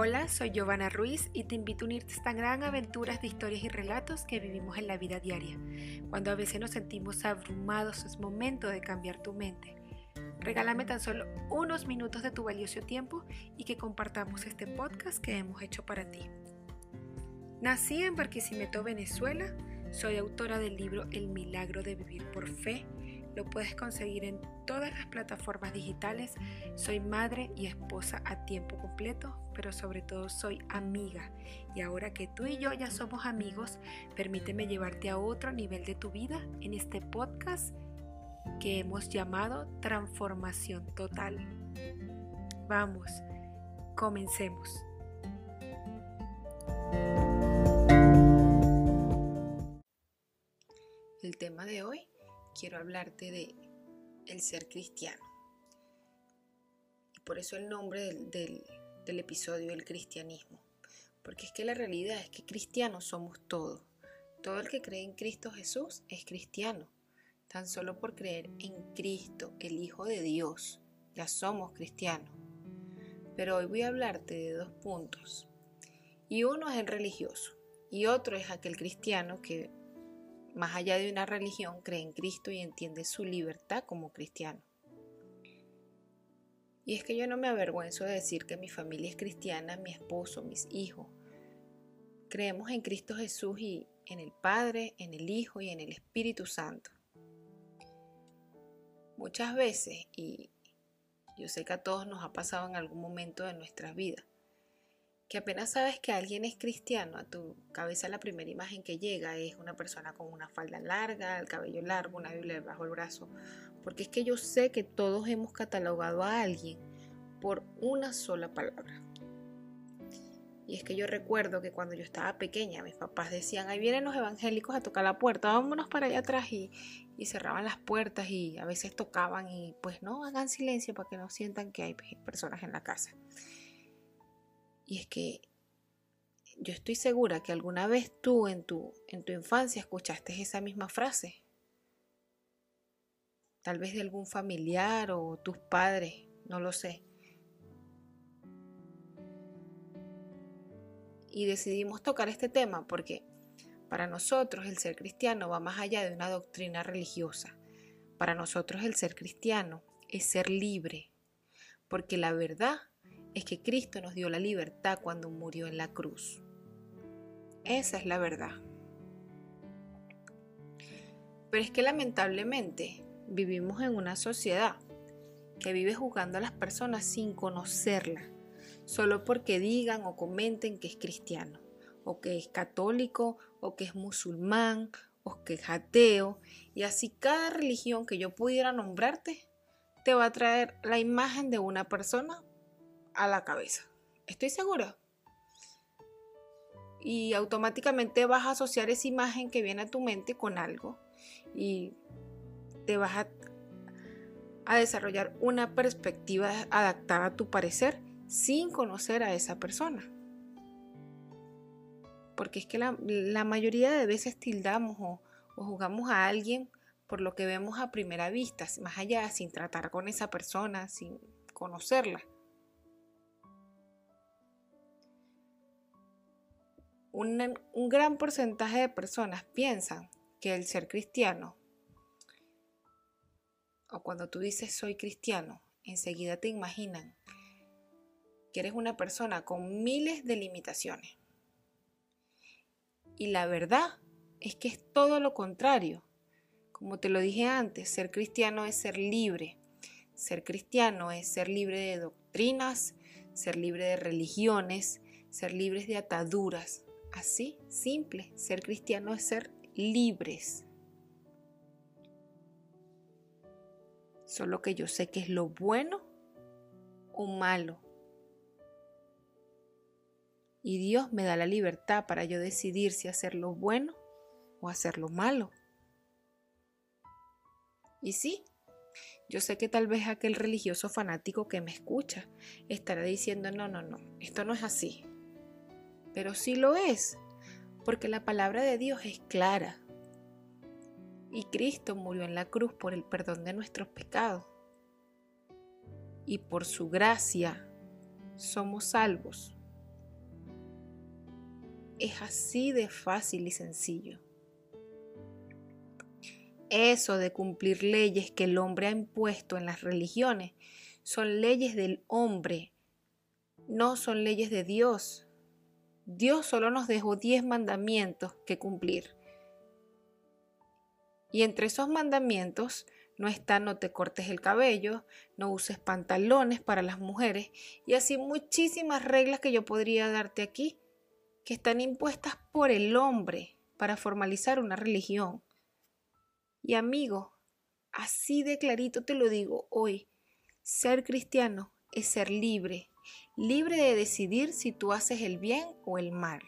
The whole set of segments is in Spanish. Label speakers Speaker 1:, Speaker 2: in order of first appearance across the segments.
Speaker 1: Hola, soy Giovanna Ruiz y te invito a unirte a esta gran aventura de historias y relatos que vivimos en la vida diaria. Cuando a veces nos sentimos abrumados, es momento de cambiar tu mente. Regálame tan solo unos minutos de tu valioso tiempo y que compartamos este podcast que hemos hecho para ti. Nací en Barquisimeto, Venezuela. Soy autora del libro El milagro de vivir por fe lo puedes conseguir en todas las plataformas digitales. Soy madre y esposa a tiempo completo, pero sobre todo soy amiga. Y ahora que tú y yo ya somos amigos, permíteme llevarte a otro nivel de tu vida en este podcast que hemos llamado Transformación Total. Vamos, comencemos. El tema de hoy quiero hablarte de el ser cristiano. Y por eso el nombre del, del, del episodio, el cristianismo. Porque es que la realidad es que cristianos somos todos. Todo el que cree en Cristo Jesús es cristiano. Tan solo por creer en Cristo, el Hijo de Dios, ya somos cristianos. Pero hoy voy a hablarte de dos puntos. Y uno es el religioso y otro es aquel cristiano que más allá de una religión, cree en Cristo y entiende su libertad como cristiano. Y es que yo no me avergüenzo de decir que mi familia es cristiana, mi esposo, mis hijos. Creemos en Cristo Jesús y en el Padre, en el Hijo y en el Espíritu Santo. Muchas veces, y yo sé que a todos nos ha pasado en algún momento de nuestra vida, que apenas sabes que alguien es cristiano, a tu cabeza la primera imagen que llega es una persona con una falda larga, el cabello largo, una Biblia bajo el brazo. Porque es que yo sé que todos hemos catalogado a alguien por una sola palabra. Y es que yo recuerdo que cuando yo estaba pequeña, mis papás decían, ahí vienen los evangélicos a tocar la puerta, vámonos para allá atrás y, y cerraban las puertas y a veces tocaban y pues no, hagan silencio para que no sientan que hay personas en la casa. Y es que yo estoy segura que alguna vez tú en tu, en tu infancia escuchaste esa misma frase. Tal vez de algún familiar o tus padres, no lo sé. Y decidimos tocar este tema porque para nosotros el ser cristiano va más allá de una doctrina religiosa. Para nosotros el ser cristiano es ser libre, porque la verdad es que Cristo nos dio la libertad cuando murió en la cruz. Esa es la verdad. Pero es que lamentablemente vivimos en una sociedad que vive juzgando a las personas sin conocerla, solo porque digan o comenten que es cristiano, o que es católico, o que es musulmán, o que es ateo, y así cada religión que yo pudiera nombrarte te va a traer la imagen de una persona a la cabeza. Estoy segura. Y automáticamente vas a asociar esa imagen que viene a tu mente con algo y te vas a, desarrollar una perspectiva adaptada a tu parecer sin conocer a esa persona. Porque es que la, la mayoría de veces tildamos o, o jugamos a alguien por lo que vemos a primera vista, más allá, sin tratar con esa persona, sin conocerla. Un, gran porcentaje de personas piensan que el ser cristiano, o cuando tú dices soy cristiano, enseguida te imaginan que eres una persona con miles de limitaciones. Y la verdad es que es todo lo contrario. Como te lo dije antes, ser cristiano es ser libre. Ser cristiano es ser libre de doctrinas, ser libre de religiones, ser libres de ataduras, Así, simple, ser cristiano es ser libres. Solo que yo sé que es lo bueno o malo. Y Dios me da la libertad para yo decidir si hacer lo bueno o hacer lo malo. Y sí, yo sé que tal vez aquel religioso fanático que me escucha estará diciendo, no, no, no, esto no es así pero sí lo es, porque la palabra de Dios es clara. Y Cristo murió en la cruz por el perdón de nuestros pecados. Y por su gracia somos salvos. Es así de fácil y sencillo. Eso de cumplir leyes que el hombre ha impuesto en las religiones son leyes del hombre, no son leyes de Dios. Dios solo nos dejó diez mandamientos que cumplir. Y entre esos mandamientos no está no te cortes el cabello, no uses pantalones para las mujeres y así muchísimas reglas que yo podría darte aquí, que están impuestas por el hombre para formalizar una religión. Y amigo, así de clarito te lo digo hoy, ser cristiano es ser libre, libre de decidir si tú haces el bien o el mal.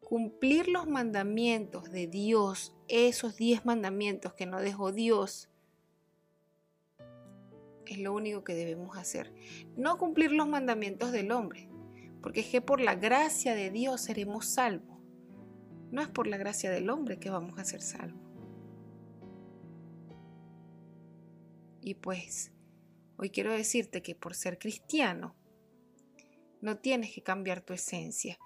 Speaker 1: Cumplir los mandamientos de Dios, esos diez mandamientos que no dejó Dios, es lo único que debemos hacer. No cumplir los mandamientos del hombre, porque es que por la gracia de Dios seremos salvos. No es por la gracia del hombre que vamos a ser salvos. Y pues, hoy quiero decirte que por ser cristiano, no tienes que cambiar tu esencia.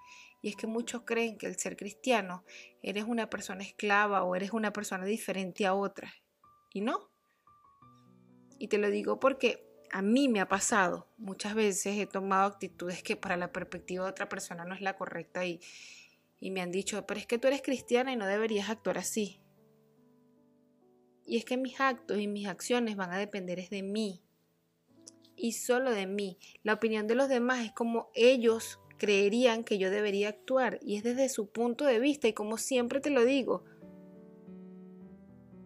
Speaker 1: Y es que muchos creen que el ser cristiano eres una persona esclava o eres una persona diferente a otra. Y no. Y te lo digo porque a mí me ha pasado. Muchas veces he tomado actitudes que para la perspectiva de otra persona no es la correcta y, y me han dicho, pero es que tú eres cristiana y no deberías actuar así. Y es que mis actos y mis acciones van a depender de mí. Y solo de mí. La opinión de los demás es como ellos creerían que yo debería actuar. Y es desde su punto de vista. Y como siempre te lo digo,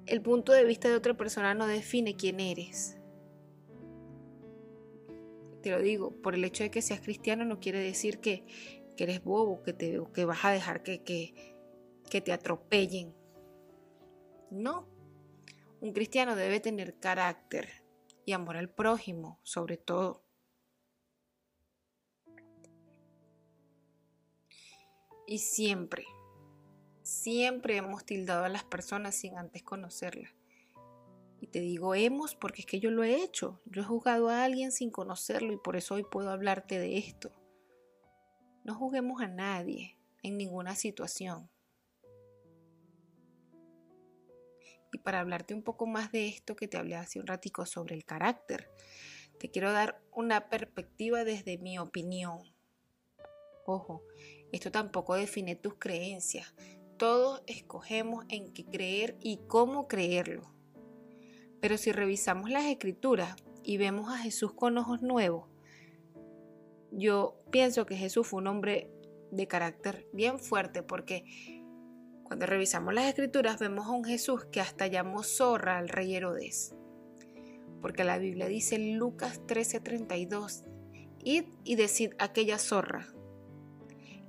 Speaker 1: el punto de vista de otra persona no define quién eres. Te lo digo, por el hecho de que seas cristiano no quiere decir que, eres bobo, que, te, que vas a dejar que, que, que te atropellen. No, un cristiano debe tener carácter y amor al prójimo, sobre todo. Y siempre, siempre hemos tildado a las personas sin antes conocerlas. Y te digo hemos porque es que yo lo he hecho. Yo he juzgado a alguien sin conocerlo y por eso hoy puedo hablarte de esto. No juzguemos a nadie en ninguna situación. Y para hablarte un poco más de esto que te hablé hace un ratico sobre el carácter, te quiero dar una perspectiva desde mi opinión. Ojo, esto tampoco define tus creencias. Todos escogemos en qué creer y cómo creerlo. Pero si revisamos las escrituras y vemos a Jesús con ojos nuevos, yo pienso que Jesús fue un hombre de carácter bien fuerte porque cuando revisamos las escrituras vemos a un Jesús que hasta llamó zorra al rey Herodes. Porque la Biblia dice en Lucas 13:32, id y decid aquella zorra,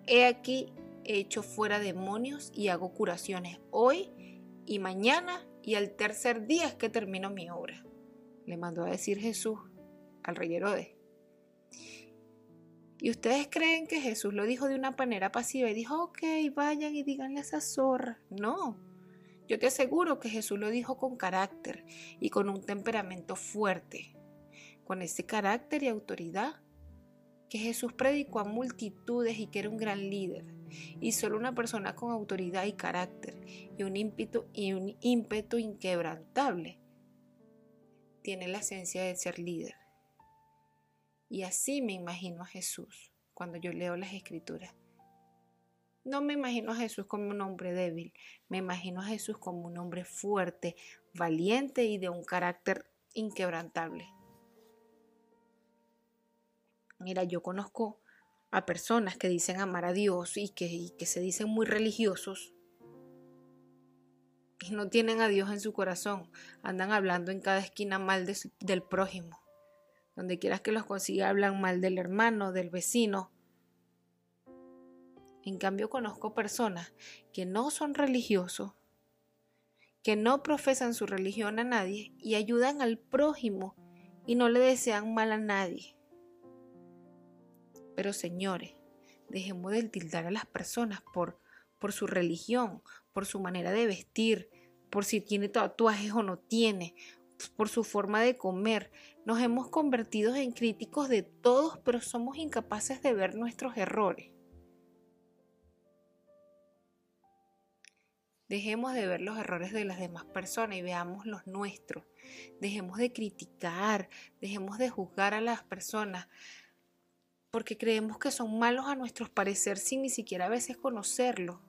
Speaker 1: he aquí he hecho fuera demonios y hago curaciones hoy y mañana y al tercer día es que termino mi obra. Le mandó a decir Jesús al rey Herodes. ¿Y ustedes creen que Jesús lo dijo de una manera pasiva y dijo, ok, vayan y díganle a esa zorra? No, yo te aseguro que Jesús lo dijo con carácter y con un temperamento fuerte, con ese carácter y autoridad que Jesús predicó a multitudes y que era un gran líder. Y solo una persona con autoridad y carácter y un ímpetu, y un ímpetu inquebrantable tiene la esencia de ser líder. Y así me imagino a Jesús cuando yo leo las escrituras. No me imagino a Jesús como un hombre débil, me imagino a Jesús como un hombre fuerte, valiente y de un carácter inquebrantable. Mira, yo conozco a personas que dicen amar a Dios y que, se dicen muy religiosos y no tienen a Dios en su corazón, andan hablando en cada esquina mal del prójimo. Donde quieras que los consiga hablan mal del hermano, del vecino. En cambio conozco personas que no son religiosos, que no profesan su religión a nadie y ayudan al prójimo y no le desean mal a nadie. Pero señores, dejemos de tildar a las personas por, por su religión, por su manera de vestir, por si tiene tatuajes o no tiene, por su forma de comer. Nos hemos convertido en críticos de todos, pero somos incapaces de ver nuestros errores. Dejemos de ver los errores de las demás personas y veamos los nuestros. Dejemos de criticar, dejemos de juzgar a las personas porque creemos que son malos a nuestros parecer sin ni siquiera a veces conocerlos.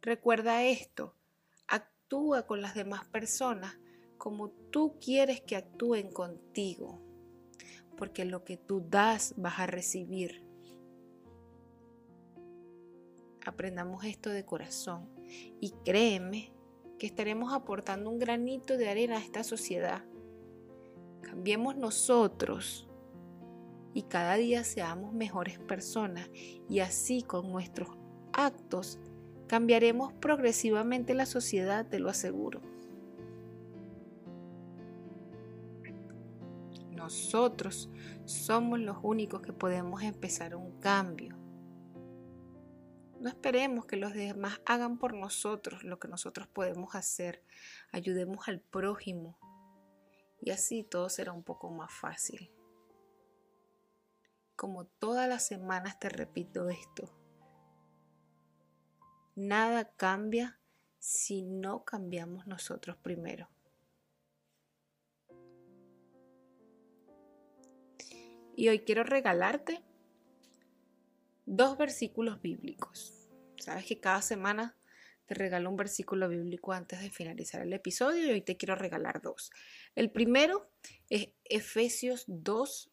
Speaker 1: Recuerda esto, actúa con las demás personas como tú quieres que actúen contigo, porque lo que tú das vas a recibir. Aprendamos esto de corazón y créeme que estaremos aportando un granito de arena a esta sociedad. Cambiemos nosotros y cada día seamos mejores personas y así con nuestros actos cambiaremos progresivamente la sociedad, te lo aseguro. Nosotros somos los únicos que podemos empezar un cambio. No esperemos que los demás hagan por nosotros lo que nosotros podemos hacer. Ayudemos al prójimo y así todo será un poco más fácil. Como todas las semanas te repito esto. Nada cambia si no cambiamos nosotros primero. Y hoy quiero regalarte dos versículos bíblicos. Sabes que cada semana te regalo un versículo bíblico antes de finalizar el episodio y hoy te quiero regalar dos. El primero es Efesios 2,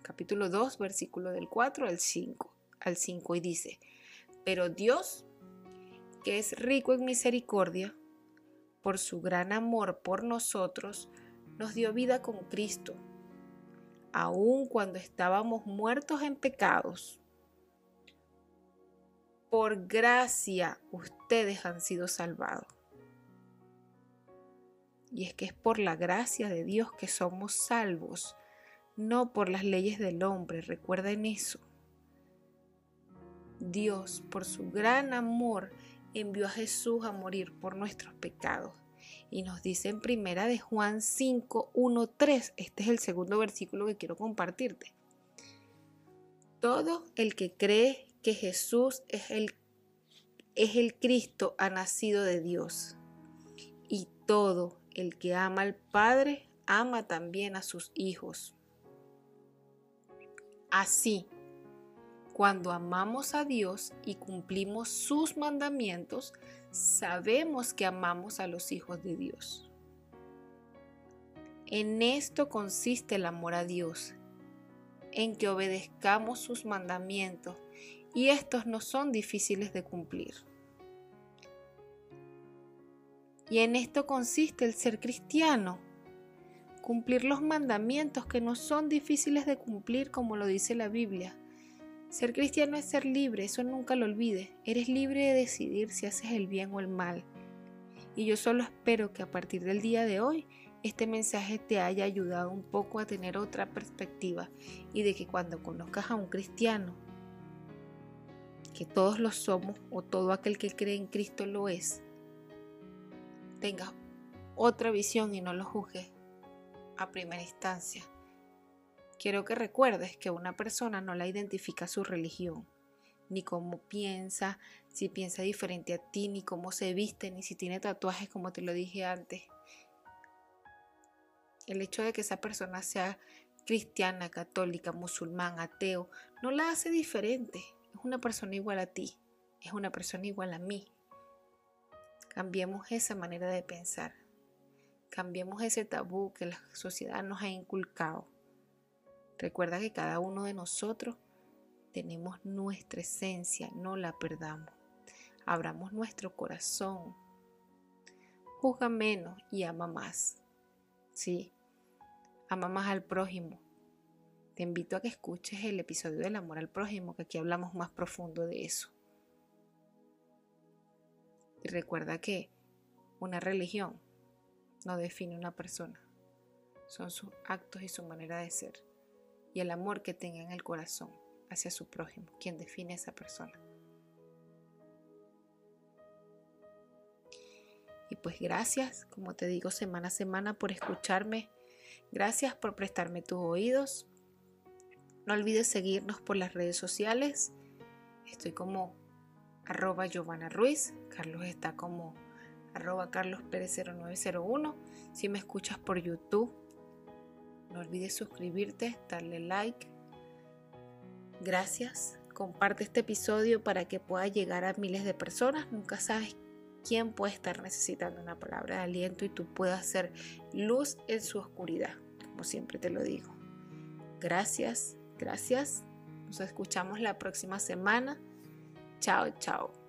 Speaker 1: capítulo 2, versículo del 4 al 5, al 5 y dice, pero Dios, que es rico en misericordia, por su gran amor por nosotros, nos dio vida con Cristo, aun cuando estábamos muertos en pecados por gracia ustedes han sido salvados. Y es que es por la gracia de Dios que somos salvos, no por las leyes del hombre. Recuerden eso. Dios, por su gran amor, envió a Jesús a morir por nuestros pecados. Y nos dice en primera de Juan 5, 1, 3. Este es el segundo versículo que quiero compartirte. Todo el que cree que Jesús es el, es el Cristo ha nacido de Dios. Y todo el que ama al Padre ama también a sus hijos. Así, cuando amamos a Dios y cumplimos sus mandamientos, sabemos que amamos a los hijos de Dios. En esto consiste el amor a Dios, en que obedezcamos sus mandamientos y estos no son difíciles de cumplir. Y en esto consiste el ser cristiano, cumplir los mandamientos que no son difíciles de cumplir como lo dice la Biblia. Ser cristiano es ser libre, eso nunca lo olvides. Eres libre de decidir si haces el bien o el mal. Y yo solo espero que a partir del día de hoy este mensaje te haya ayudado un poco a tener otra perspectiva y de que cuando conozcas a un cristiano que todos lo somos o todo aquel que cree en Cristo lo es, tenga otra visión y no lo juzgues a primera instancia. Quiero que recuerdes que una persona no la identifica su religión, ni cómo piensa, si piensa diferente a ti, ni cómo se viste, ni si tiene tatuajes como te lo dije antes. El hecho de que esa persona sea cristiana, católica, musulmán, ateo, no la hace diferente es una persona igual a ti, es una persona igual a mí. Cambiemos esa manera de pensar. Cambiemos ese tabú que la sociedad nos ha inculcado. Recuerda que cada uno de nosotros tenemos nuestra esencia, no la perdamos. Abramos nuestro corazón. Juzga menos y ama más. Sí, ama más al prójimo te invito a que escuches el episodio del amor al prójimo, que aquí hablamos más profundo de eso. Y recuerda que una religión no define una persona, son sus actos y su manera de ser y el amor que tenga en el corazón hacia su prójimo, quien define a esa persona. Y pues gracias, como te digo, semana a semana por escucharme. Gracias por prestarme tus oídos. No olvides seguirnos por las redes sociales. Estoy como arroba Giovanna Ruiz. Carlos está como arroba Carlos Pérez 0901. Si me escuchas por YouTube, no olvides suscribirte, darle like. Gracias. Comparte este episodio para que pueda llegar a miles de personas. Nunca sabes quién puede estar necesitando una palabra de aliento y tú puedas ser luz en su oscuridad, como siempre te lo digo. Gracias, gracias. Nos escuchamos la próxima semana. Chao, chao.